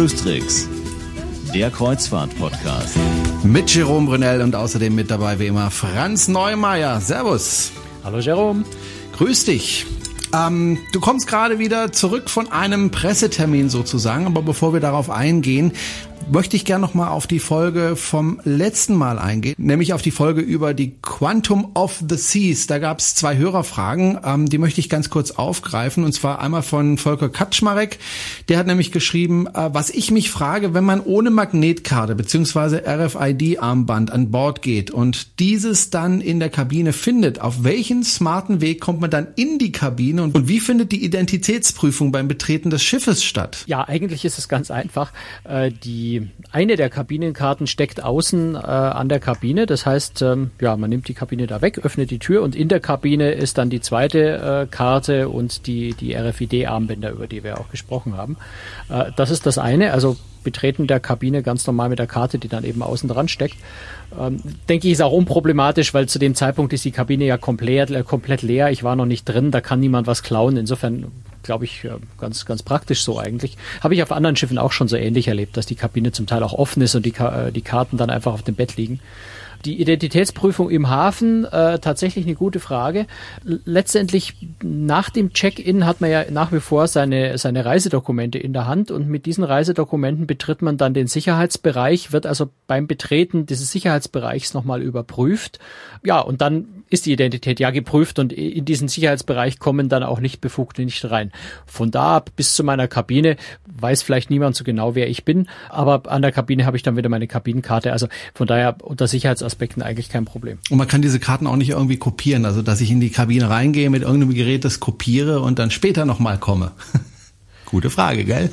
Cruise der Kreuzfahrt-Podcast. Mit Jerome Brunel und außerdem mit dabei wie immer Franz Neumeier. Servus. Hallo Jerome. Grüß dich. Ähm, du kommst gerade wieder zurück von einem Pressetermin sozusagen, aber bevor wir darauf eingehen, möchte ich gerne noch mal auf die Folge vom letzten Mal eingehen, nämlich auf die Folge über die Quantum of the Seas. Da gab es zwei Hörerfragen, ähm, die möchte ich ganz kurz aufgreifen. Und zwar einmal von Volker Kaczmarek. Der hat nämlich geschrieben, äh, was ich mich frage, wenn man ohne Magnetkarte beziehungsweise RFID-Armband an Bord geht und dieses dann in der Kabine findet, auf welchen smarten Weg kommt man dann in die Kabine und, und wie findet die Identitätsprüfung beim Betreten des Schiffes statt? Ja, eigentlich ist es ganz einfach. Äh, die eine der Kabinenkarten steckt außen äh, an der Kabine. Das heißt, ähm, ja, man nimmt die Kabine da weg, öffnet die Tür und in der Kabine ist dann die zweite äh, Karte und die, die RFID-Armbänder, über die wir auch gesprochen haben. Äh, das ist das eine. Also Betreten der Kabine ganz normal mit der Karte, die dann eben außen dran steckt. Ähm, denke ich, ist auch unproblematisch, weil zu dem Zeitpunkt ist die Kabine ja komplett, äh, komplett leer. Ich war noch nicht drin, da kann niemand was klauen. Insofern glaube ich, ganz, ganz praktisch so eigentlich. Habe ich auf anderen Schiffen auch schon so ähnlich erlebt, dass die Kabine zum Teil auch offen ist und die, äh, die Karten dann einfach auf dem Bett liegen. Die Identitätsprüfung im Hafen, äh, tatsächlich eine gute Frage. Letztendlich nach dem Check-in hat man ja nach wie vor seine, seine Reisedokumente in der Hand und mit diesen Reisedokumenten betritt man dann den Sicherheitsbereich, wird also beim Betreten dieses Sicherheitsbereichs nochmal überprüft. Ja, und dann ist die Identität ja geprüft und in diesen Sicherheitsbereich kommen dann auch nicht Befugte nicht rein. Von da ab bis zu meiner Kabine weiß vielleicht niemand so genau, wer ich bin, aber an der Kabine habe ich dann wieder meine Kabinenkarte. Also von daher unter Sicherheits Aspekten eigentlich kein Problem. Und man kann diese Karten auch nicht irgendwie kopieren, also dass ich in die Kabine reingehe, mit irgendeinem Gerät das kopiere und dann später nochmal komme. Gute Frage, gell?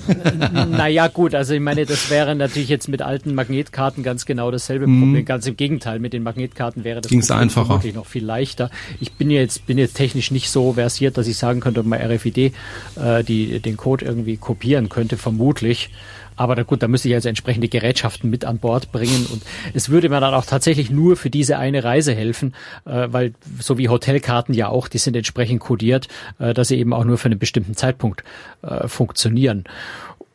naja, gut, also ich meine, das wäre natürlich jetzt mit alten Magnetkarten ganz genau dasselbe mhm. Problem. Ganz im Gegenteil, mit den Magnetkarten wäre das Ging's einfacher. wirklich noch viel leichter. Ich bin jetzt, bin jetzt technisch nicht so versiert, dass ich sagen könnte, ob man RFID äh, die, den Code irgendwie kopieren könnte, vermutlich. Aber da, gut, da müsste ich also entsprechende Gerätschaften mit an Bord bringen und es würde mir dann auch tatsächlich nur für diese eine Reise helfen, äh, weil so wie Hotelkarten ja auch, die sind entsprechend kodiert, äh, dass sie eben auch nur für einen bestimmten Zeitpunkt äh, funktionieren.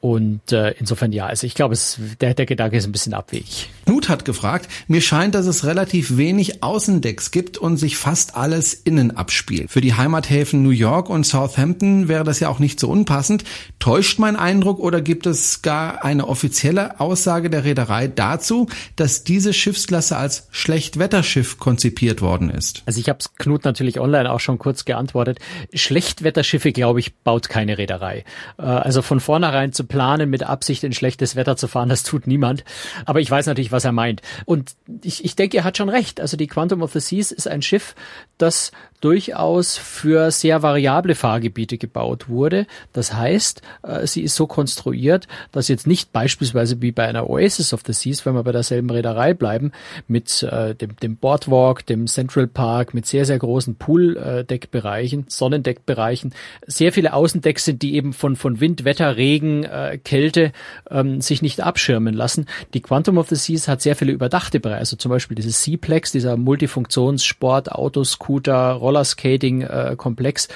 Und äh, insofern ja, also ich glaube, es, der, der Gedanke ist ein bisschen abwegig. Knut hat gefragt, mir scheint, dass es relativ wenig Außendecks gibt und sich fast alles innen abspielt. Für die Heimathäfen New York und Southampton wäre das ja auch nicht so unpassend. Täuscht mein Eindruck oder gibt es gar eine offizielle Aussage der Reederei dazu, dass diese Schiffsklasse als Schlechtwetterschiff konzipiert worden ist? Also ich habe es Knut natürlich online auch schon kurz geantwortet. Schlechtwetterschiffe, glaube ich, baut keine Reederei. Äh, also von vornherein zu planen, mit Absicht in schlechtes Wetter zu fahren, das tut niemand. Aber ich weiß natürlich, was er meint. Und ich, ich denke, er hat schon recht. Also die Quantum of the Seas ist ein Schiff, das durchaus für sehr variable Fahrgebiete gebaut wurde. Das heißt, äh, sie ist so konstruiert, dass jetzt nicht beispielsweise wie bei einer Oasis of the Seas, wenn wir bei derselben Reederei bleiben, mit äh, dem, dem Boardwalk, dem Central Park, mit sehr, sehr großen Pooldeckbereichen, Sonnendeckbereichen, sehr viele Außendecks sind, die eben von, von Wind, Wetter, Regen, äh, Kälte ähm, sich nicht abschirmen lassen. Die Quantum of the Seas hat sehr viele überdachte Bereiche, also zum Beispiel dieses Seaplex, dieser Multifunktionssport, Autoscooter, Rollerskating-Komplex,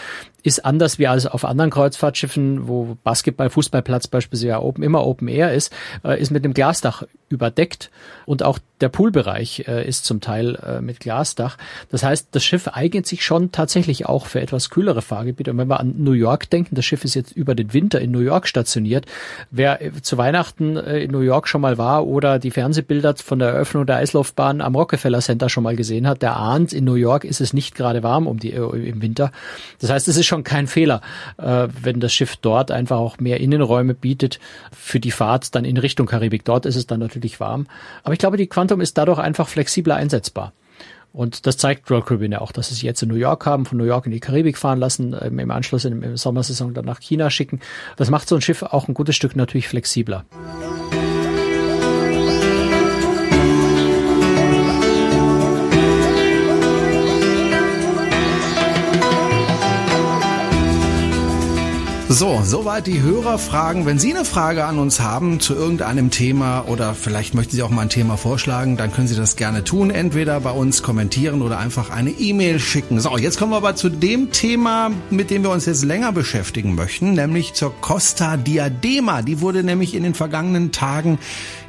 ist anders wie als auf anderen Kreuzfahrtschiffen, wo Basketball, Fußballplatz beispielsweise ja open, immer Open Air ist, äh, ist mit dem Glasdach überdeckt und auch der Poolbereich äh, ist zum Teil äh, mit Glasdach. Das heißt, das Schiff eignet sich schon tatsächlich auch für etwas kühlere Fahrgebiete. Und wenn wir an New York denken, das Schiff ist jetzt über den Winter in New York stationiert. Wer äh, zu Weihnachten äh, in New York schon mal war oder die Fernsehbilder von der Eröffnung der Eislaufbahn am Rockefeller Center schon mal gesehen hat, der ahnt, in New York ist es nicht gerade warm um die, äh, im Winter. Das heißt, es ist schon kein Fehler, äh, wenn das Schiff dort einfach auch mehr Innenräume bietet für die Fahrt dann in Richtung Karibik. Dort ist es dann natürlich warm. Aber ich glaube, die Quantum ist dadurch einfach flexibler einsetzbar. Und das zeigt Royal Caribbean ja auch, dass sie jetzt in New York haben, von New York in die Karibik fahren lassen, ähm, im Anschluss in der Sommersaison dann nach China schicken. Das macht so ein Schiff auch ein gutes Stück natürlich flexibler. So, soweit die Hörerfragen. Wenn Sie eine Frage an uns haben zu irgendeinem Thema oder vielleicht möchten Sie auch mal ein Thema vorschlagen, dann können Sie das gerne tun. Entweder bei uns kommentieren oder einfach eine E-Mail schicken. So, jetzt kommen wir aber zu dem Thema, mit dem wir uns jetzt länger beschäftigen möchten, nämlich zur Costa Diadema. Die wurde nämlich in den vergangenen Tagen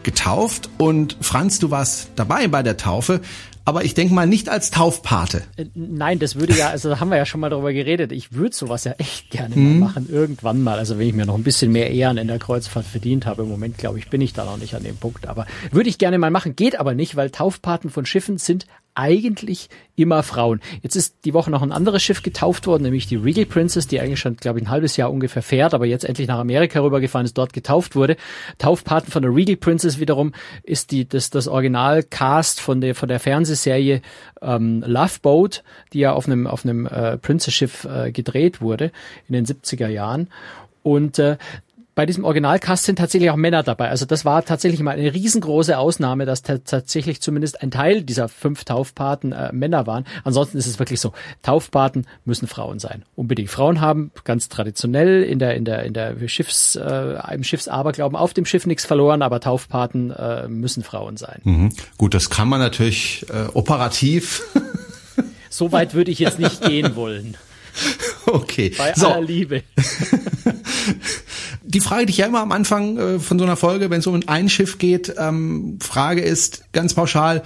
getauft und Franz, du warst dabei bei der Taufe aber ich denke mal nicht als Taufpate. Äh, nein, das würde ja, also da haben wir ja schon mal darüber geredet. Ich würde sowas ja echt gerne mhm. mal machen, irgendwann mal. Also wenn ich mir noch ein bisschen mehr Ehren in der Kreuzfahrt verdient habe, im Moment glaube ich, bin ich da noch nicht an dem Punkt. Aber würde ich gerne mal machen, geht aber nicht, weil Taufpaten von Schiffen sind eigentlich immer Frauen. Jetzt ist die Woche noch ein anderes Schiff getauft worden, nämlich die Regal Princess, die eigentlich schon, glaube ich, ein halbes Jahr ungefähr fährt, aber jetzt endlich nach Amerika rübergefahren ist, dort getauft wurde. Taufpaten von der Regal Princess wiederum ist die, das, das Originalcast von der, von der Fernsehserie ähm, Love Boat, die ja auf einem, auf einem äh, Princess-Schiff äh, gedreht wurde in den 70er Jahren. Und äh, bei diesem Originalcast sind tatsächlich auch Männer dabei. Also das war tatsächlich mal eine riesengroße Ausnahme, dass tatsächlich zumindest ein Teil dieser fünf Taufpaten äh, Männer waren. Ansonsten ist es wirklich so, Taufpaten müssen Frauen sein. Unbedingt. Frauen haben ganz traditionell in der, in der, in der Schiffs, äh, im Schiffsaberglauben auf dem Schiff nichts verloren, aber Taufpaten äh, müssen Frauen sein. Mhm. Gut, das kann man natürlich äh, operativ. so weit würde ich jetzt nicht gehen wollen. Okay. Bei so. aller Liebe. Die Frage, die ich ja immer am Anfang äh, von so einer Folge, wenn es um ein Schiff geht, ähm, Frage ist ganz pauschal,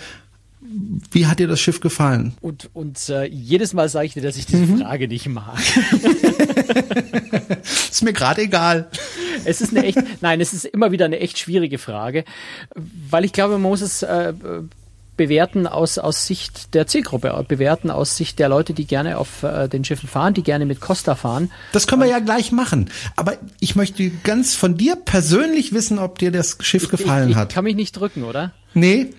wie hat dir das Schiff gefallen? Und, und äh, jedes Mal sage ich dir, dass ich diese mhm. Frage nicht mag. ist mir gerade egal. Es ist eine echt, nein, es ist immer wieder eine echt schwierige Frage, weil ich glaube, man muss es äh, bewerten aus, aus Sicht der Zielgruppe, bewerten aus Sicht der Leute, die gerne auf äh, den Schiffen fahren, die gerne mit Costa fahren. Das können wir ja gleich machen. Aber ich möchte ganz von dir persönlich wissen, ob dir das Schiff gefallen ich, ich, hat. Ich kann mich nicht drücken, oder? Nee.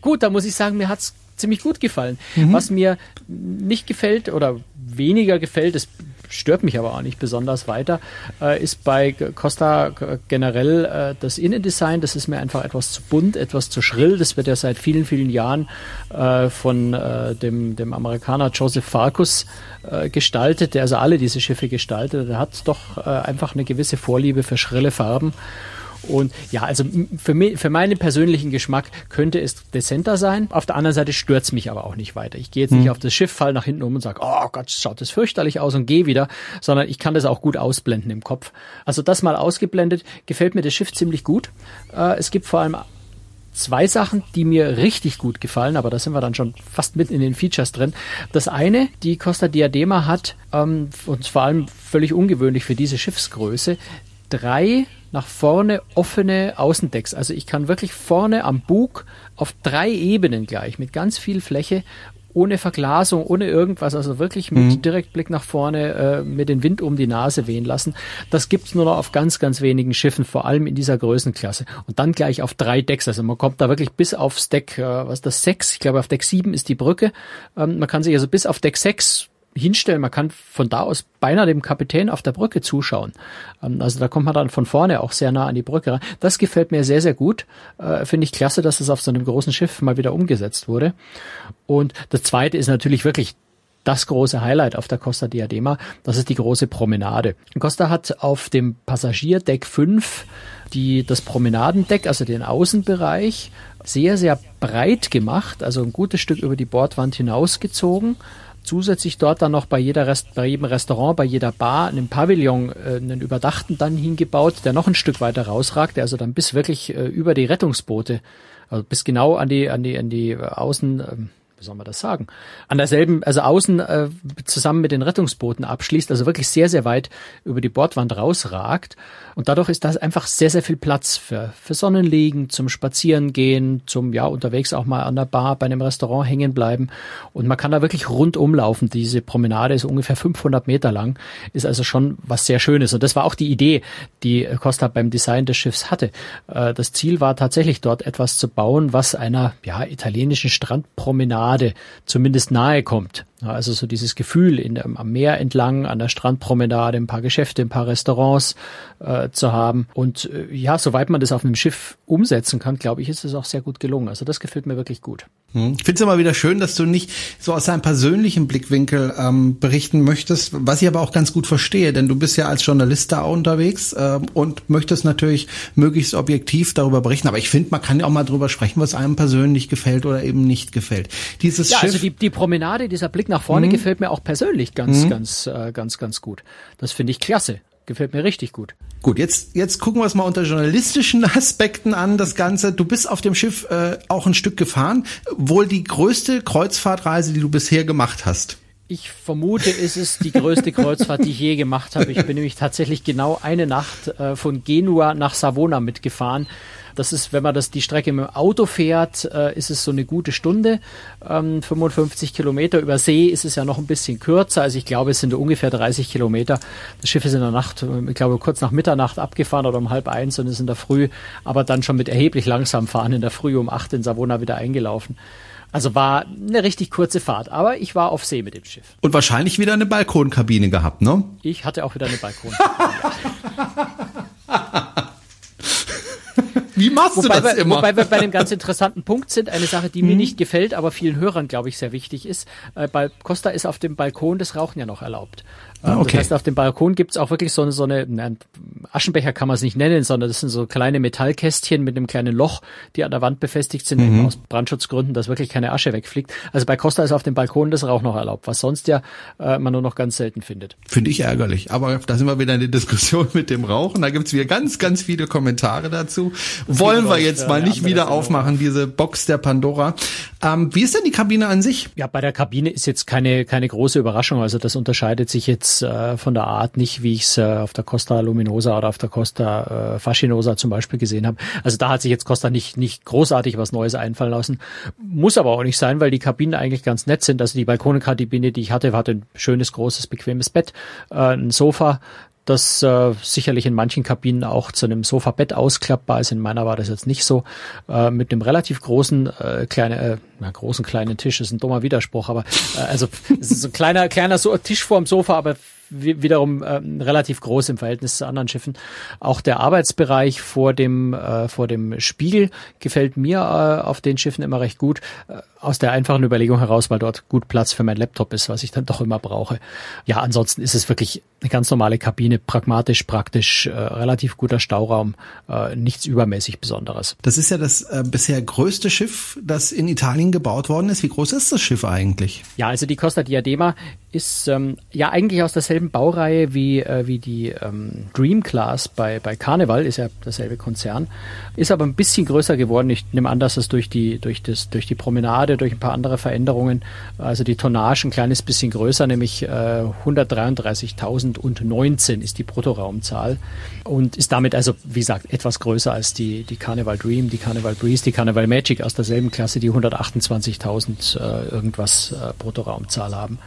Gut, da muss ich sagen, mir hat's ziemlich gut gefallen. Mhm. Was mir nicht gefällt oder weniger gefällt, ist stört mich aber auch nicht besonders weiter, äh, ist bei Costa generell äh, das Innendesign. Das ist mir einfach etwas zu bunt, etwas zu schrill. Das wird ja seit vielen, vielen Jahren äh, von äh, dem, dem Amerikaner Joseph Farkus äh, gestaltet, der also alle diese Schiffe gestaltet. Der hat doch äh, einfach eine gewisse Vorliebe für schrille Farben. Und ja, also für, mich, für meinen persönlichen Geschmack könnte es dezenter sein. Auf der anderen Seite stört's mich aber auch nicht weiter. Ich gehe jetzt nicht hm. auf das Schiff, fall nach hinten um und sage, oh Gott, schaut das fürchterlich aus und gehe wieder, sondern ich kann das auch gut ausblenden im Kopf. Also das mal ausgeblendet, gefällt mir das Schiff ziemlich gut. Äh, es gibt vor allem zwei Sachen, die mir richtig gut gefallen, aber da sind wir dann schon fast mitten in den Features drin. Das eine, die Costa Diadema hat, ähm, und vor allem völlig ungewöhnlich für diese Schiffsgröße, drei nach vorne offene Außendecks. Also ich kann wirklich vorne am Bug auf drei Ebenen gleich mit ganz viel Fläche ohne Verglasung, ohne irgendwas, also wirklich mit mhm. Direktblick nach vorne, äh, mit den Wind um die Nase wehen lassen. Das gibt's nur noch auf ganz, ganz wenigen Schiffen, vor allem in dieser Größenklasse. Und dann gleich auf drei Decks. Also man kommt da wirklich bis aufs Deck, äh, was ist das, sechs, ich glaube auf Deck sieben ist die Brücke. Ähm, man kann sich also bis auf Deck sechs hinstellen. Man kann von da aus beinahe dem Kapitän auf der Brücke zuschauen. Ähm, also da kommt man dann von vorne auch sehr nah an die Brücke rein. Das gefällt mir sehr, sehr gut. Äh, Finde ich klasse, dass das auf so einem großen Schiff mal wieder umgesetzt wurde. Und das zweite ist natürlich wirklich das große Highlight auf der Costa Diadema, das ist die große Promenade. Costa hat auf dem Passagierdeck 5 die, das Promenadendeck, also den Außenbereich, sehr, sehr breit gemacht, also ein gutes Stück über die Bordwand hinausgezogen zusätzlich dort dann noch bei, jeder Rest, bei jedem Restaurant, bei jeder Bar einen Pavillon, äh, einen überdachten dann hingebaut, der noch ein Stück weiter rausragt, der also dann bis wirklich äh, über die Rettungsboote, also bis genau an die, an die, an die Außen, ähm, wie soll man das sagen, an derselben, also außen äh, zusammen mit den Rettungsbooten abschließt, also wirklich sehr, sehr weit über die Bordwand rausragt. Und dadurch ist das einfach sehr, sehr viel Platz für, für Sonnenliegen, zum Spazierengehen, zum, ja, unterwegs auch mal an der Bar, bei einem Restaurant hängen bleiben. Und man kann da wirklich rundum laufen. Diese Promenade ist ungefähr 500 Meter lang, ist also schon was sehr Schönes. Und das war auch die Idee, die Costa beim Design des Schiffs hatte. Äh, das Ziel war tatsächlich dort etwas zu bauen, was einer, ja, italienischen Strandpromenade zumindest nahe kommt. Also so dieses Gefühl in, am Meer entlang, an der Strandpromenade, ein paar Geschäfte, ein paar Restaurants äh, zu haben. Und äh, ja, soweit man das auf einem Schiff umsetzen kann, glaube ich, ist es auch sehr gut gelungen. Also das gefällt mir wirklich gut. Hm. Ich finde es immer wieder schön, dass du nicht so aus deinem persönlichen Blickwinkel ähm, berichten möchtest, was ich aber auch ganz gut verstehe, denn du bist ja als Journalist da unterwegs äh, und möchtest natürlich möglichst objektiv darüber berichten. Aber ich finde, man kann ja auch mal drüber sprechen, was einem persönlich gefällt oder eben nicht gefällt. Dieses ja, also Schiff, also die, die Promenade, dieser Blick nach vorne mhm. gefällt mir auch persönlich ganz, mhm. ganz, äh, ganz, ganz gut. Das finde ich klasse. Gefällt mir richtig gut. Gut, jetzt, jetzt gucken wir es mal unter journalistischen Aspekten an, das Ganze. Du bist auf dem Schiff äh, auch ein Stück gefahren. Wohl die größte Kreuzfahrtreise, die du bisher gemacht hast. Ich vermute, es ist die größte Kreuzfahrt, die ich je gemacht habe. Ich bin nämlich tatsächlich genau eine Nacht äh, von Genua nach Savona mitgefahren. Das ist, wenn man das die Strecke mit dem Auto fährt, äh, ist es so eine gute Stunde. Ähm, 55 Kilometer über See ist es ja noch ein bisschen kürzer. Also ich glaube, es sind ungefähr 30 Kilometer. Das Schiff ist in der Nacht, ich glaube, kurz nach Mitternacht abgefahren oder um halb eins und ist in der Früh, aber dann schon mit erheblich langsam fahren in der Früh um acht in Savona wieder eingelaufen. Also war eine richtig kurze Fahrt, aber ich war auf See mit dem Schiff. Und wahrscheinlich wieder eine Balkonkabine gehabt, ne? Ich hatte auch wieder eine Balkonkabine. Wie machst wobei du das wir, immer? Wobei wir bei einem ganz interessanten Punkt sind, eine Sache, die mhm. mir nicht gefällt, aber vielen Hörern, glaube ich, sehr wichtig ist. Äh, bei Costa ist auf dem Balkon das Rauchen ja noch erlaubt. Ah, ähm, okay. Das heißt, auf dem Balkon gibt's auch wirklich so eine, so eine, na, Aschenbecher kann man es nicht nennen, sondern das sind so kleine Metallkästchen mit einem kleinen Loch, die an der Wand befestigt sind, mhm. aus Brandschutzgründen, dass wirklich keine Asche wegfliegt. Also bei Costa ist auf dem Balkon das Rauch noch erlaubt, was sonst ja äh, man nur noch ganz selten findet. Finde ich ärgerlich. Aber da sind wir wieder in der Diskussion mit dem Rauchen. Da gibt's wieder ganz, ganz viele Kommentare dazu. Das Wollen wir jetzt mal nicht wieder aufmachen, diese Box der Pandora. Ähm, wie ist denn die Kabine an sich? Ja, bei der Kabine ist jetzt keine, keine große Überraschung. Also das unterscheidet sich jetzt jetzt äh, von der Art nicht, wie ich es äh, auf der Costa Luminosa oder auf der Costa äh, Fascinosa zum Beispiel gesehen habe. Also da hat sich jetzt Costa nicht, nicht großartig was Neues einfallen lassen. Muss aber auch nicht sein, weil die Kabinen eigentlich ganz nett sind. Also die Balkonenkabine, die ich hatte, hatte ein schönes, großes, bequemes Bett, äh, ein Sofa, das äh, sicherlich in manchen Kabinen auch zu einem Sofabett ausklappbar ist. In meiner war das jetzt nicht so. Äh, mit einem relativ großen, äh, kleine, äh, na, großen kleinen Tisch ist ein dummer Widerspruch, aber äh, also es ist ein kleiner, kleiner so Tisch vorm Sofa, aber wiederum äh, relativ groß im Verhältnis zu anderen Schiffen. Auch der Arbeitsbereich vor dem äh, vor dem Spiegel gefällt mir äh, auf den Schiffen immer recht gut. Äh, aus der einfachen Überlegung heraus, weil dort gut Platz für mein Laptop ist, was ich dann doch immer brauche. Ja, ansonsten ist es wirklich eine ganz normale Kabine, pragmatisch, praktisch, äh, relativ guter Stauraum, äh, nichts übermäßig Besonderes. Das ist ja das äh, bisher größte Schiff, das in Italien gebaut worden ist. Wie groß ist das Schiff eigentlich? Ja, also die Costa Diadema ist ähm, ja eigentlich aus derselben Baureihe wie, äh, wie die ähm, Dream Class bei, bei Carnival, ist ja derselbe Konzern, ist aber ein bisschen größer geworden. Ich nehme an, dass es durch die, durch das, durch die Promenade, durch ein paar andere Veränderungen, also die Tonnage ein kleines bisschen größer, nämlich äh, 133.019 ist die Bruttoraumzahl und ist damit also, wie gesagt, etwas größer als die, die Carnival Dream, die Carnival Breeze, die Carnival Magic aus derselben Klasse, die 128.000 äh, irgendwas äh, Bruttoraumzahl haben.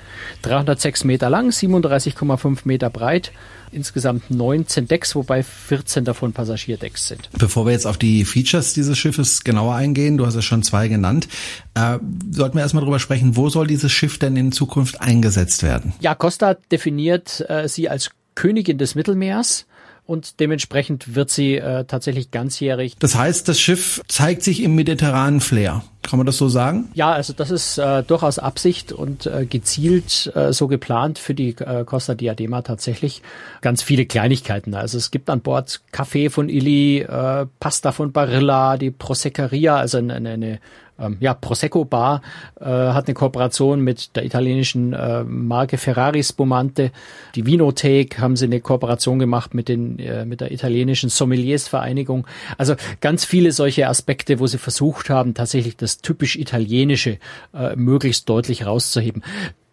306 Meter lang, 37,5 Meter breit, insgesamt 19 Decks, wobei 14 davon Passagierdecks sind. Bevor wir jetzt auf die Features dieses Schiffes genauer eingehen, du hast es schon zwei genannt, äh, sollten wir erstmal drüber sprechen, wo soll dieses Schiff denn in Zukunft eingesetzt werden? Ja, Costa definiert äh, sie als Königin des Mittelmeers und dementsprechend wird sie äh, tatsächlich ganzjährig. Das heißt, das Schiff zeigt sich im mediterranen Flair. Kann man das so sagen? Ja, also das ist äh, durchaus Absicht und äh, gezielt äh, so geplant für die äh, Costa Diadema tatsächlich. Ganz viele Kleinigkeiten. Also es gibt an Bord Kaffee von Illy, äh, Pasta von Barilla, die Proseccaria, also eine, eine ähm, ja, Prosecco Bar äh, hat eine Kooperation mit der italienischen äh, Marke Ferrari Spumante. Die Vinothek haben sie eine Kooperation gemacht mit den äh, mit der italienischen Sommeliers Vereinigung. Also ganz viele solche Aspekte, wo sie versucht haben, tatsächlich das typisch italienische äh, möglichst deutlich rauszuheben.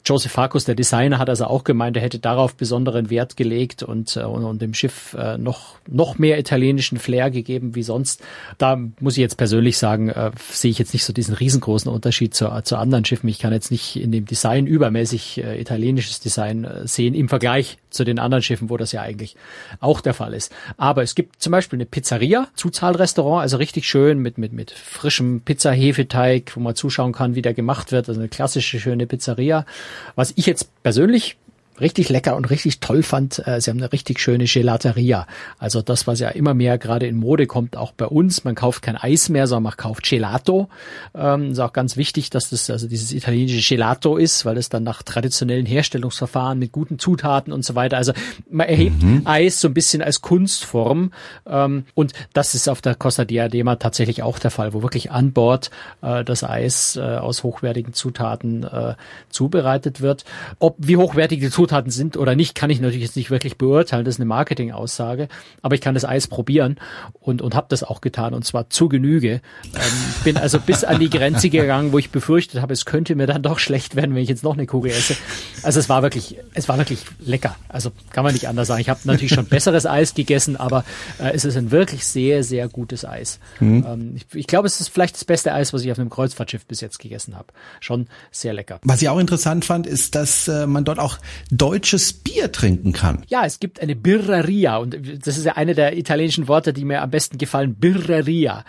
Joseph Farkus, der Designer, hat also auch gemeint, er hätte darauf besonderen Wert gelegt und, äh, und, und dem Schiff äh, noch, noch mehr italienischen Flair gegeben wie sonst. Da muss ich jetzt persönlich sagen, äh, sehe ich jetzt nicht so diesen riesengroßen Unterschied zu, zu anderen Schiffen. Ich kann jetzt nicht in dem Design übermäßig äh, italienisches Design äh, sehen im Vergleich zu den anderen Schiffen, wo das ja eigentlich auch der Fall ist. Aber es gibt zum Beispiel eine Pizzeria, Zuzahlrestaurant, also richtig schön mit, mit, mit frischem Pizza-Hefeteig, wo man zuschauen kann, wie der gemacht wird. Also eine klassische, schöne Pizzeria. Was ich jetzt persönlich richtig lecker und richtig toll fand, äh, sie haben eine richtig schöne Gelateria. Also das, was ja immer mehr gerade in Mode kommt, auch bei uns. Man kauft kein Eis mehr, sondern man kauft Gelato. Ähm, ist auch ganz wichtig, dass das also dieses italienische Gelato ist, weil es dann nach traditionellen Herstellungsverfahren mit guten Zutaten und so weiter. Also man erhebt mhm. Eis so ein bisschen als Kunstform. Ähm, und das ist auf der Costa Diadema tatsächlich auch der Fall, wo wirklich an Bord äh, das Eis äh, aus hochwertigen Zutaten äh, zubereitet wird. Ob wie hochwertig die Zutaten Zutaten sind oder nicht, kann ich natürlich jetzt nicht wirklich beurteilen. Das ist eine Marketing-Aussage. Aber ich kann das Eis probieren und, und habe das auch getan und zwar zu Genüge. Ähm, bin also bis an die Grenze gegangen, wo ich befürchtet habe, es könnte mir dann doch schlecht werden, wenn ich jetzt noch eine Kugel esse. Also es war wirklich, es war wirklich lecker. Also kann man nicht anders sagen. Ich habe natürlich schon besseres Eis gegessen, aber äh, es ist ein wirklich sehr, sehr gutes Eis. Mhm. Ähm, ich, ich glaube, es ist vielleicht das beste Eis, was ich auf einem Kreuzfahrtschiff bis jetzt gegessen habe. Schon sehr lecker. Was ich auch interessant fand, ist, dass äh, man dort auch deutsches Bier trinken kann. Ja, es gibt eine Birreria und das ist ja eine der italienischen Worte, die mir am besten gefallen. Birreria.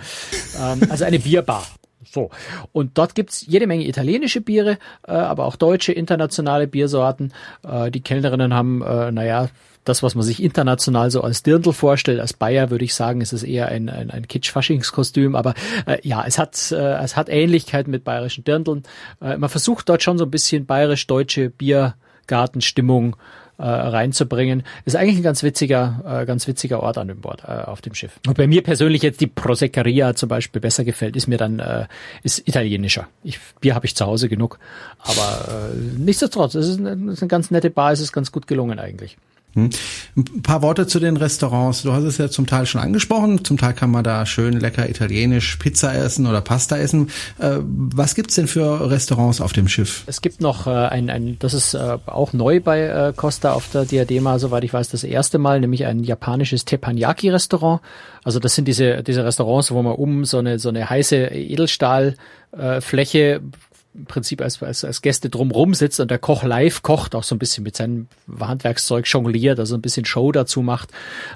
Ähm, also eine Bierbar. So. Und dort gibt's jede Menge italienische Biere, äh, aber auch deutsche, internationale Biersorten. Äh, die Kellnerinnen haben, äh, naja, das, was man sich international so als Dirndl vorstellt, als Bayer würde ich sagen, ist es eher ein, ein, ein Kitsch-Faschingskostüm, aber äh, ja, es hat, äh, es hat Ähnlichkeit mit bayerischen Dirndln. Äh, man versucht dort schon so ein bisschen bayerisch-deutsche Bier Gartenstimmung äh, reinzubringen. Ist eigentlich ein ganz witziger, äh, ganz witziger Ort an dem Bord, äh, auf dem Schiff. Und bei mir persönlich jetzt die Proseccaria zum Beispiel besser gefällt, ist mir dann äh, ist italienischer. Ich, Bier habe ich zu Hause genug, aber äh, nichtsdestotrotz, es ist, eine, es ist eine ganz nette Bar, es ist ganz gut gelungen eigentlich. Hm. Ein paar Worte zu den Restaurants. Du hast es ja zum Teil schon angesprochen. Zum Teil kann man da schön lecker italienisch Pizza essen oder Pasta essen. Äh, was gibt's denn für Restaurants auf dem Schiff? Es gibt noch äh, ein, ein, das ist äh, auch neu bei Costa auf der Diadema, soweit ich weiß, das erste Mal, nämlich ein japanisches Teppanyaki-Restaurant. Also das sind diese, diese Restaurants, wo man um so eine, so eine heiße Edelstahlfläche im Prinzip als, als, als Gäste drumrum sitzt und der Koch live kocht, auch so ein bisschen mit seinem Handwerkszeug jongliert, also ein bisschen Show dazu macht.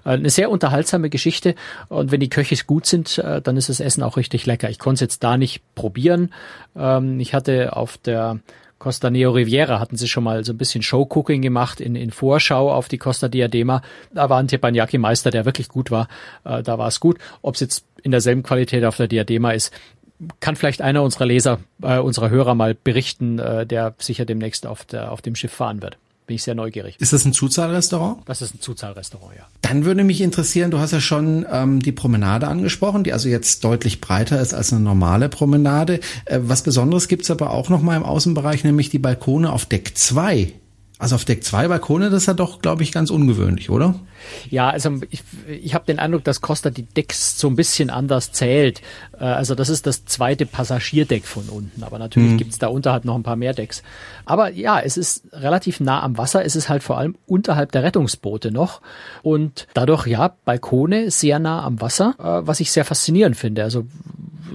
Äh, eine sehr unterhaltsame Geschichte und wenn die Köche gut sind, äh, dann ist das Essen auch richtig lecker. Ich konnte es jetzt da nicht probieren. Ähm, ich hatte auf der Costa Neo Riviera hatten sie schon mal so ein bisschen Showcooking gemacht in, in Vorschau auf die Costa Diadema. Da war ein Teppanyaki-Meister, der wirklich gut war. Äh, da war es gut. Ob es jetzt in derselben Qualität auf der Diadema ist, kann vielleicht einer unserer Leser, äh, unserer Hörer mal berichten, äh, der sicher demnächst auf, der, auf dem Schiff fahren wird. Bin ich sehr neugierig. Ist das ein Zuzahlrestaurant? Das ist ein Zuzahlrestaurant, ja. Dann würde mich interessieren, du hast ja schon ähm, die Promenade angesprochen, die also jetzt deutlich breiter ist als eine normale Promenade. Äh, was Besonderes gibt's aber auch noch mal im Außenbereich, nämlich die Balkone auf Deck 2. Also auf Deck 2 Balkone, das ist ja doch, glaube ich, ganz ungewöhnlich, oder? Ja, also ich, ich habe den Eindruck, dass Costa die Decks so ein bisschen anders zählt. Äh, also das ist das zweite Passagierdeck von unten, aber natürlich mhm. gibt's da unterhalb noch ein paar mehr Decks. Aber ja, es ist relativ nah am Wasser, es ist halt vor allem unterhalb der Rettungsboote noch und dadurch ja Balkone sehr nah am Wasser, äh, was ich sehr faszinierend finde. Also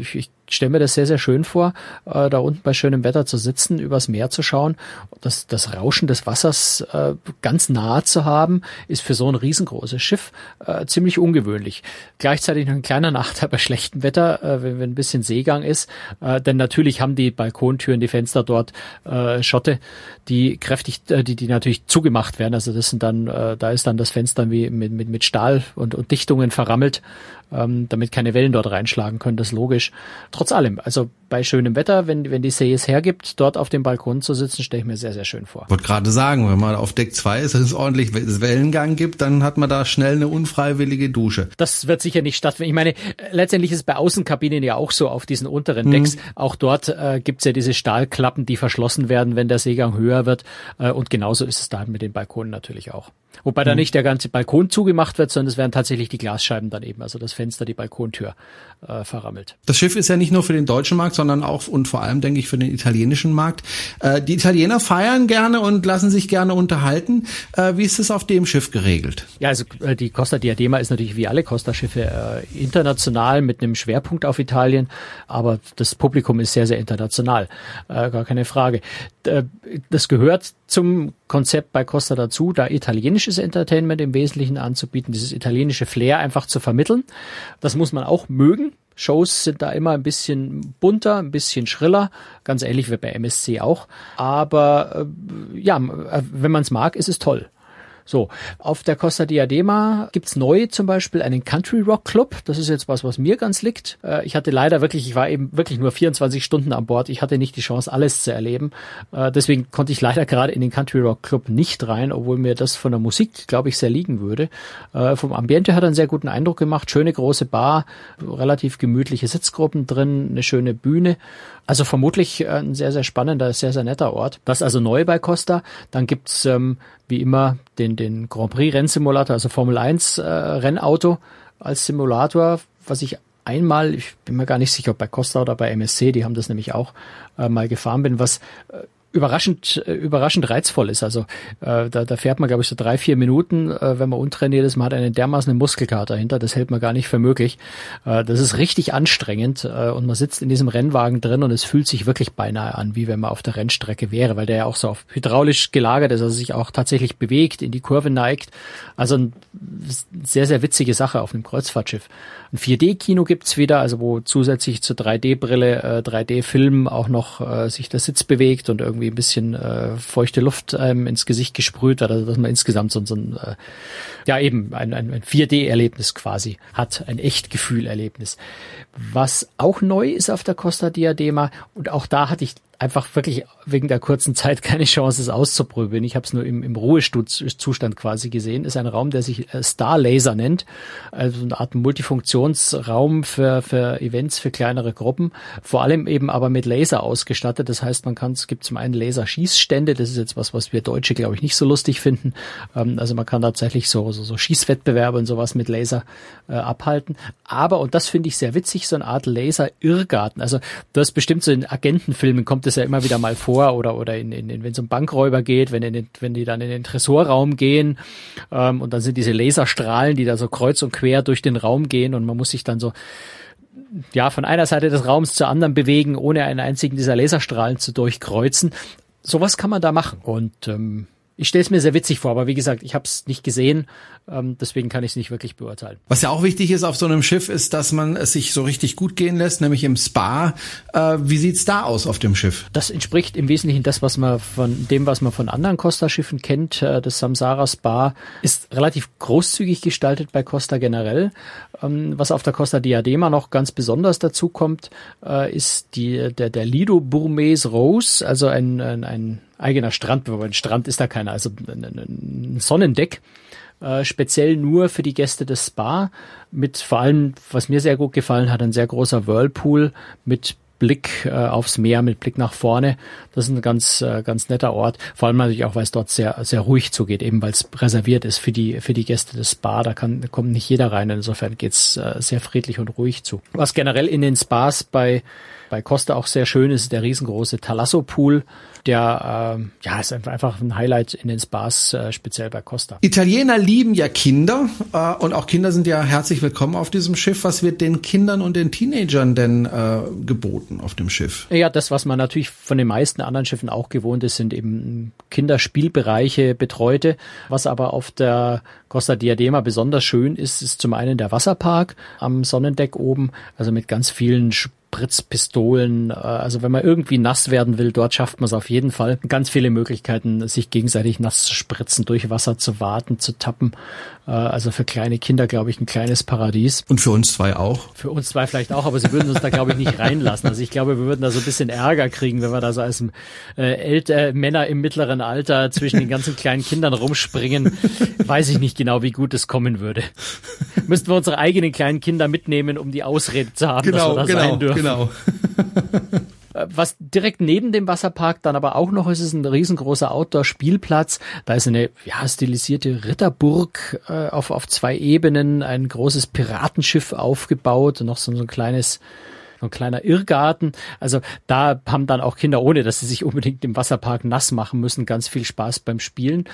ich, ich stelle mir das sehr, sehr schön vor, äh, da unten bei schönem Wetter zu sitzen, übers Meer zu schauen. Das, das Rauschen des Wassers äh, ganz nah zu haben, ist für so ein riesengroßes Schiff äh, ziemlich ungewöhnlich. Gleichzeitig noch ein kleiner Nachteil bei schlechtem Wetter, äh, wenn, wenn ein bisschen Seegang ist. Äh, denn natürlich haben die Balkontüren, die Fenster dort äh, Schotte, die kräftig, äh, die, die natürlich zugemacht werden. Also das sind dann, äh, da ist dann das Fenster wie mit, mit, mit Stahl und, und Dichtungen verrammelt ähm, damit keine Wellen dort reinschlagen können, das ist logisch. Trotz allem, also bei schönem Wetter, wenn, wenn die See es hergibt, dort auf dem Balkon zu sitzen, stelle ich mir sehr, sehr schön vor. Ich wollte gerade sagen, wenn man auf Deck 2 ist, dass es ordentlich Wellengang gibt, dann hat man da schnell eine unfreiwillige Dusche. Das wird sicher nicht stattfinden. Ich meine, letztendlich ist es bei Außenkabinen ja auch so auf diesen unteren Decks. Mhm. Auch dort äh, gibt ja diese Stahlklappen, die verschlossen werden, wenn der Seegang höher wird. Äh, und genauso ist es da mit den Balkonen natürlich auch. Wobei da mhm. nicht der ganze Balkon zugemacht wird, sondern es werden tatsächlich die Glasscheiben dann eben, also das Fenster, die Balkontür äh, verrammelt. Das Schiff ist ja nicht nur für den deutschen Markt, sondern auch und vor allem, denke ich, für den italienischen Markt. Äh, die Italiener feiern gerne und lassen sich gerne unterhalten. Äh, wie ist es auf dem Schiff geregelt? Ja, also äh, die Costa Diadema ist natürlich wie alle Costa-Schiffe äh, international mit einem Schwerpunkt auf Italien, aber das Publikum ist sehr, sehr international, äh, gar keine Frage. Äh, das gehört zum Konzept bei Costa dazu, da italienisches Entertainment im Wesentlichen anzubieten, dieses italienische Flair einfach zu vermitteln. Das muss man auch mögen. Shows sind da immer ein bisschen bunter, ein bisschen schriller, ganz ähnlich wie bei MSC auch. Aber äh, ja, wenn man es mag, ist es toll. So, auf der Costa Diadema gibt's neu zum Beispiel einen Country Rock Club. Das ist jetzt was, was mir ganz liegt. Äh, ich hatte leider wirklich, ich war eben wirklich nur 24 Stunden an Bord. Ich hatte nicht die Chance, alles zu erleben. Äh, deswegen konnte ich leider gerade in den Country Rock Club nicht rein, obwohl mir das von der Musik, glaube ich, sehr liegen würde. Äh, vom Ambiente hat er einen sehr guten Eindruck gemacht. Schöne große Bar, relativ gemütliche Sitzgruppen drin, eine schöne Bühne. Also vermutlich ein sehr, sehr spannender, sehr, sehr netter Ort. Das ist also neu bei Costa. Dann gibt's ähm, wie immer den, den Grand Prix Rennsimulator, also Formel 1 äh, Rennauto als Simulator, was ich einmal, ich bin mir gar nicht sicher, ob bei Costa oder bei MSC, die haben das nämlich auch äh, mal gefahren bin, was äh, überraschend, äh, überraschend reizvoll ist. Also äh, da, da fährt man, glaube ich, so drei, vier Minuten, äh, wenn man untrainiert ist. Man hat einen dermaßen Muskelkater dahinter, das hält man gar nicht für möglich. Äh, das ist richtig anstrengend äh, und man sitzt in diesem Rennwagen drin und es fühlt sich wirklich beinahe an, wie wenn man auf der Rennstrecke wäre, weil der ja auch so auf hydraulisch gelagert ist, also sich auch tatsächlich bewegt, in die Kurve neigt. Also eine sehr, sehr witzige Sache auf einem Kreuzfahrtschiff. Ein 4D-Kino gibt's wieder, also wo zusätzlich zur 3D-Brille, äh, 3D-Film auch noch äh, sich der Sitz bewegt und irgendwie ein bisschen äh, feuchte Luft ähm, ins Gesicht gesprüht also dass man insgesamt so, so ein, äh, ja eben ein, ein, ein 4D-Erlebnis quasi hat, ein Echtgefühl-Erlebnis. Was auch neu ist auf der Costa Diadema und auch da hatte ich einfach wirklich wegen der kurzen Zeit keine Chance, es auszuprobieren. Ich habe es nur im, im Ruhezustand quasi gesehen. Ist ein Raum, der sich äh, Star Laser nennt, also eine Art Multifunktionsraum für, für Events für kleinere Gruppen, vor allem eben aber mit Laser ausgestattet. Das heißt, man kann, es gibt zum einen Laserschießstände, das ist jetzt was, was wir Deutsche, glaube ich, nicht so lustig finden. Ähm, also man kann tatsächlich so, so, so Schießwettbewerbe und sowas mit Laser äh, abhalten. Aber, und das finde ich sehr witzig, so eine Art Laser-Irrgarten. Also du hast bestimmt so in Agentenfilmen kommt es ja immer wieder mal vor oder oder in, in, in wenn es um Bankräuber geht, wenn in den, wenn die dann in den Tresorraum gehen ähm, und dann sind diese Laserstrahlen, die da so kreuz und quer durch den Raum gehen und man muss sich dann so ja von einer Seite des Raums zur anderen bewegen, ohne einen einzigen dieser Laserstrahlen zu durchkreuzen. Sowas kann man da machen und ähm, ich stelle es mir sehr witzig vor, aber wie gesagt, ich habe es nicht gesehen, ähm, deswegen kann ich es nicht wirklich beurteilen. Was ja auch wichtig ist auf so einem Schiff, ist, dass man es sich so richtig gut gehen lässt, nämlich im Spa. Äh, wie sieht's da aus auf dem Schiff? Das entspricht im Wesentlichen das, was man von dem, was man von anderen Costa-Schiffen kennt. Äh, das Samsara Spa ist relativ großzügig gestaltet bei Costa generell. Ähm, was auf der Costa Diadema noch ganz besonders dazu kommt, äh, ist die, der, der Lido Bourmes Rose, also ein, ein, ein eigener Strand, aber ein Strand ist da keiner, also ein Sonnendeck, äh, speziell nur für die Gäste des Spa, mit vor allem, was mir sehr gut gefallen hat, ein sehr großer Whirlpool mit Blick äh, aufs Meer, mit Blick nach vorne. Das ist ein ganz, äh, ganz netter Ort. Vor allem natürlich auch, weil es dort sehr, sehr ruhig zugeht, eben weil es reserviert ist für die, für die Gäste des Spa. Da kann, kommt nicht jeder rein. Insofern geht's äh, sehr friedlich und ruhig zu. Was generell in den Spas bei bei Costa auch sehr schön ist der riesengroße Talasso Pool, der äh, ja ist einfach ein Highlight in den Spas, äh, speziell bei Costa. Italiener lieben ja Kinder äh, und auch Kinder sind ja herzlich willkommen auf diesem Schiff. Was wird den Kindern und den Teenagern denn äh, geboten auf dem Schiff? Ja, das, was man natürlich von den meisten anderen Schiffen auch gewohnt ist, sind eben Kinderspielbereiche, betreute. Was aber auf der Costa Diadema besonders schön ist, ist zum einen der Wasserpark am Sonnendeck oben, also mit ganz vielen Spritzpistolen. Äh, also wenn man irgendwie nass werden will, dort schafft man es auf jeden Fall. Ganz viele Möglichkeiten, sich gegenseitig nass zu spritzen, durch Wasser zu warten, zu tappen. Äh, also für kleine Kinder, glaube ich, ein kleines Paradies. Und für uns zwei auch? Für uns zwei vielleicht auch, aber sie würden uns da, glaube ich, nicht reinlassen. Also ich glaube, wir würden da so ein bisschen Ärger kriegen, wenn wir da so als äh, älter Männer im mittleren Alter zwischen den ganzen kleinen Kindern rumspringen. Weiß ich nicht genau, wie gut es kommen würde. Müssten wir unsere eigenen kleinen Kinder mitnehmen, um die Ausrede zu haben, genau, dass wir da genau, sein dürfen. Genau. Äh, was direkt neben dem Wasserpark dann aber auch noch ist, ist ein riesengroßer Outdoor-Spielplatz. Da ist eine ja, stilisierte Ritterburg äh, auf, auf zwei Ebenen, ein großes Piratenschiff aufgebaut und noch so, so ein kleines ein kleiner Irrgarten. Also da haben dann auch Kinder, ohne dass sie sich unbedingt im Wasserpark nass machen müssen, ganz viel Spaß beim Spielen.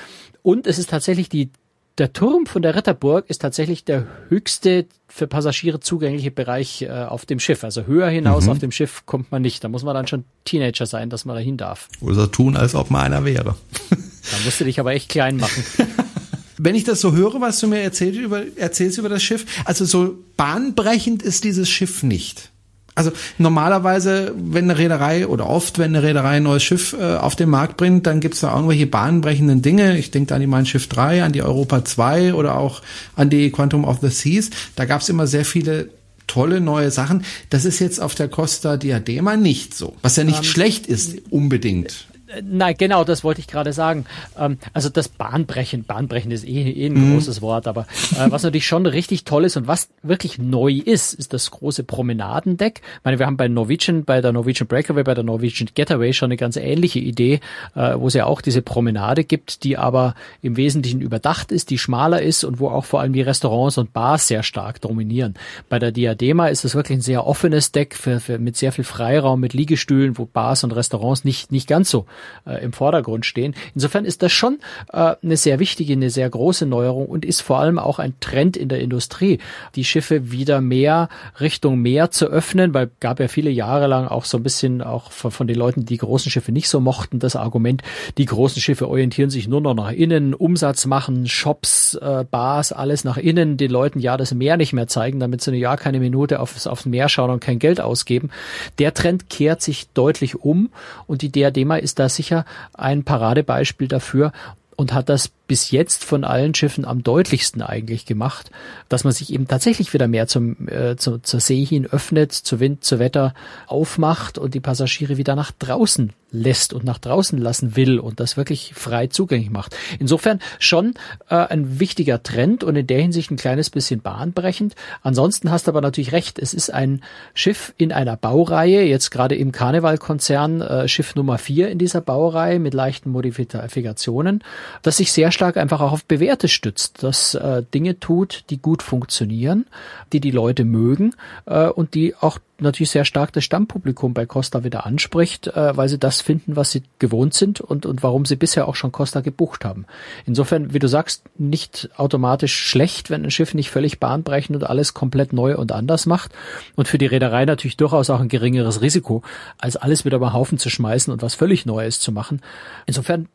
Und es ist tatsächlich die der Turm von der Ritterburg ist tatsächlich der höchste für Passagiere zugängliche Bereich äh, auf dem Schiff. Also höher hinaus mhm. auf dem Schiff kommt man nicht. Da muss man dann schon Teenager sein, dass man dahin darf. Oder so tun, als ob man einer wäre. da musst du dich aber echt klein machen. Wenn ich das so höre, was du mir erzählst über, erzählst über das Schiff, also so bahnbrechend ist dieses Schiff nicht. Also normalerweise, wenn eine Reederei oder oft, wenn eine Reederei ein neues Schiff äh, auf den Markt bringt, dann gibt's da irgendwelche bahnbrechenden Dinge. Ich denke da an die Mein Schiff 3, an die Europa 2 oder auch an die Quantum of the Seas. Da gab's immer sehr viele tolle neue Sachen. Das ist jetzt auf der Costa Diadema nicht so. Was ja nicht ähm, schlecht ist, unbedingt. Nein, genau, das wollte ich gerade sagen. Ähm, also das Bahnbrechen, Bahnbrechen ist eh, eh ein mhm. großes Wort, aber äh, was natürlich schon richtig toll ist und was wirklich neu ist, ist das große Promenadendeck. Ich meine, wir haben bei Norwegian, bei der Norwegian Breakaway, bei der Norwegian Getaway schon eine ganz ähnliche Idee, äh, wo es ja auch diese Promenade gibt, die aber im Wesentlichen überdacht ist, die schmaler ist und wo auch vor allem die Restaurants und Bars sehr stark dominieren. Bei der Diadema ist es wirklich ein sehr offenes Deck für, für, mit sehr viel Freiraum, mit Liegestühlen, wo Bars und Restaurants nicht, nicht ganz so äh, im Vordergrund stehen. Insofern ist das schon äh, eine sehr wichtige, eine sehr große Neuerung und ist vor allem auch ein Trend in der Industrie, die Schiffe wieder mehr Richtung Meer zu öffnen, weil gab ja viele Jahre lang auch so ein bisschen auch von, von den Leuten, die großen Schiffe nicht so mochten, das Argument, die großen Schiffe orientieren sich nur noch nach innen, Umsatz machen, Shops, äh, Bars, alles nach innen, den Leuten ja das Meer nicht mehr zeigen, damit sie eine Jahr keine Minute aufs, aufs Meer schauen und kein Geld ausgeben. Der Trend kehrt sich deutlich um und die Diadema ist da sicher ein Paradebeispiel dafür und hat das bis jetzt von allen Schiffen am deutlichsten eigentlich gemacht, dass man sich eben tatsächlich wieder mehr zum, äh, zu, zur See hin öffnet, zu Wind, zu Wetter aufmacht und die Passagiere wieder nach draußen lässt und nach draußen lassen will und das wirklich frei zugänglich macht. Insofern schon äh, ein wichtiger Trend und in der Hinsicht ein kleines bisschen bahnbrechend. Ansonsten hast du aber natürlich recht, es ist ein Schiff in einer Baureihe, jetzt gerade im Karnevalkonzern äh, Schiff Nummer vier in dieser Baureihe mit leichten Modifikationen, das sich sehr stark einfach auch auf Bewährte stützt, das äh, Dinge tut, die gut funktionieren, die die Leute mögen äh, und die auch natürlich sehr stark das Stammpublikum bei Costa wieder anspricht, äh, weil sie das finden, was sie gewohnt sind und, und warum sie bisher auch schon Costa gebucht haben. Insofern, wie du sagst, nicht automatisch schlecht, wenn ein Schiff nicht völlig bahnbrechend und alles komplett neu und anders macht. Und für die Reederei natürlich durchaus auch ein geringeres Risiko, als alles wieder mal Haufen zu schmeißen und was völlig Neues zu machen. Insofern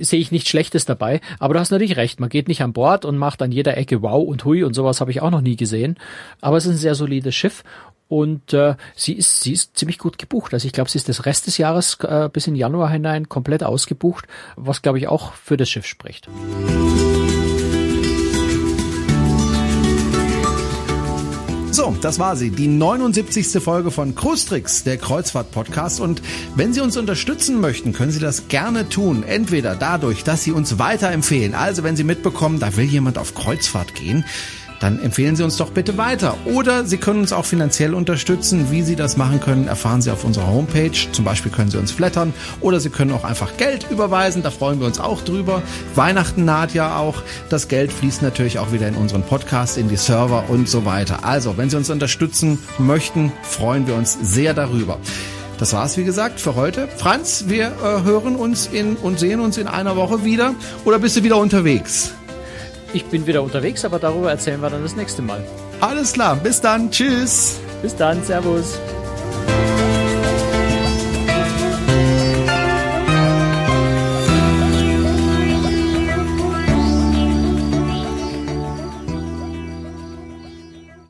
sehe ich nichts Schlechtes dabei. Aber du hast natürlich recht, man geht nicht an Bord und macht an jeder Ecke Wow und Hui und sowas habe ich auch noch nie gesehen. Aber es ist ein sehr solides Schiff und äh, sie ist sie ist ziemlich gut gebucht. Also ich glaube, sie ist das Rest des Jahres äh, bis in Januar hinein komplett ausgebucht, was glaube ich auch für das Schiff spricht. So, das war sie, die 79. Folge von Krustrix, der Kreuzfahrt-Podcast. Und wenn Sie uns unterstützen möchten, können Sie das gerne tun. Entweder dadurch, dass Sie uns weiterempfehlen. Also, wenn Sie mitbekommen, da will jemand auf Kreuzfahrt gehen, dann empfehlen Sie uns doch bitte weiter. Oder Sie können uns auch finanziell unterstützen. Wie Sie das machen können, erfahren Sie auf unserer Homepage. Zum Beispiel können Sie uns flattern oder Sie können auch einfach Geld überweisen. Da freuen wir uns auch drüber. Weihnachten naht ja auch. Das Geld fließt natürlich auch wieder in unseren Podcast, in die Server und so weiter. Also, wenn Sie uns unterstützen möchten, freuen wir uns sehr darüber. Das war's, wie gesagt, für heute. Franz, wir äh, hören uns in und sehen uns in einer Woche wieder. Oder bist du wieder unterwegs? Ich bin wieder unterwegs, aber darüber erzählen wir dann das nächste Mal. Alles klar, bis dann, tschüss. Bis dann, Servus.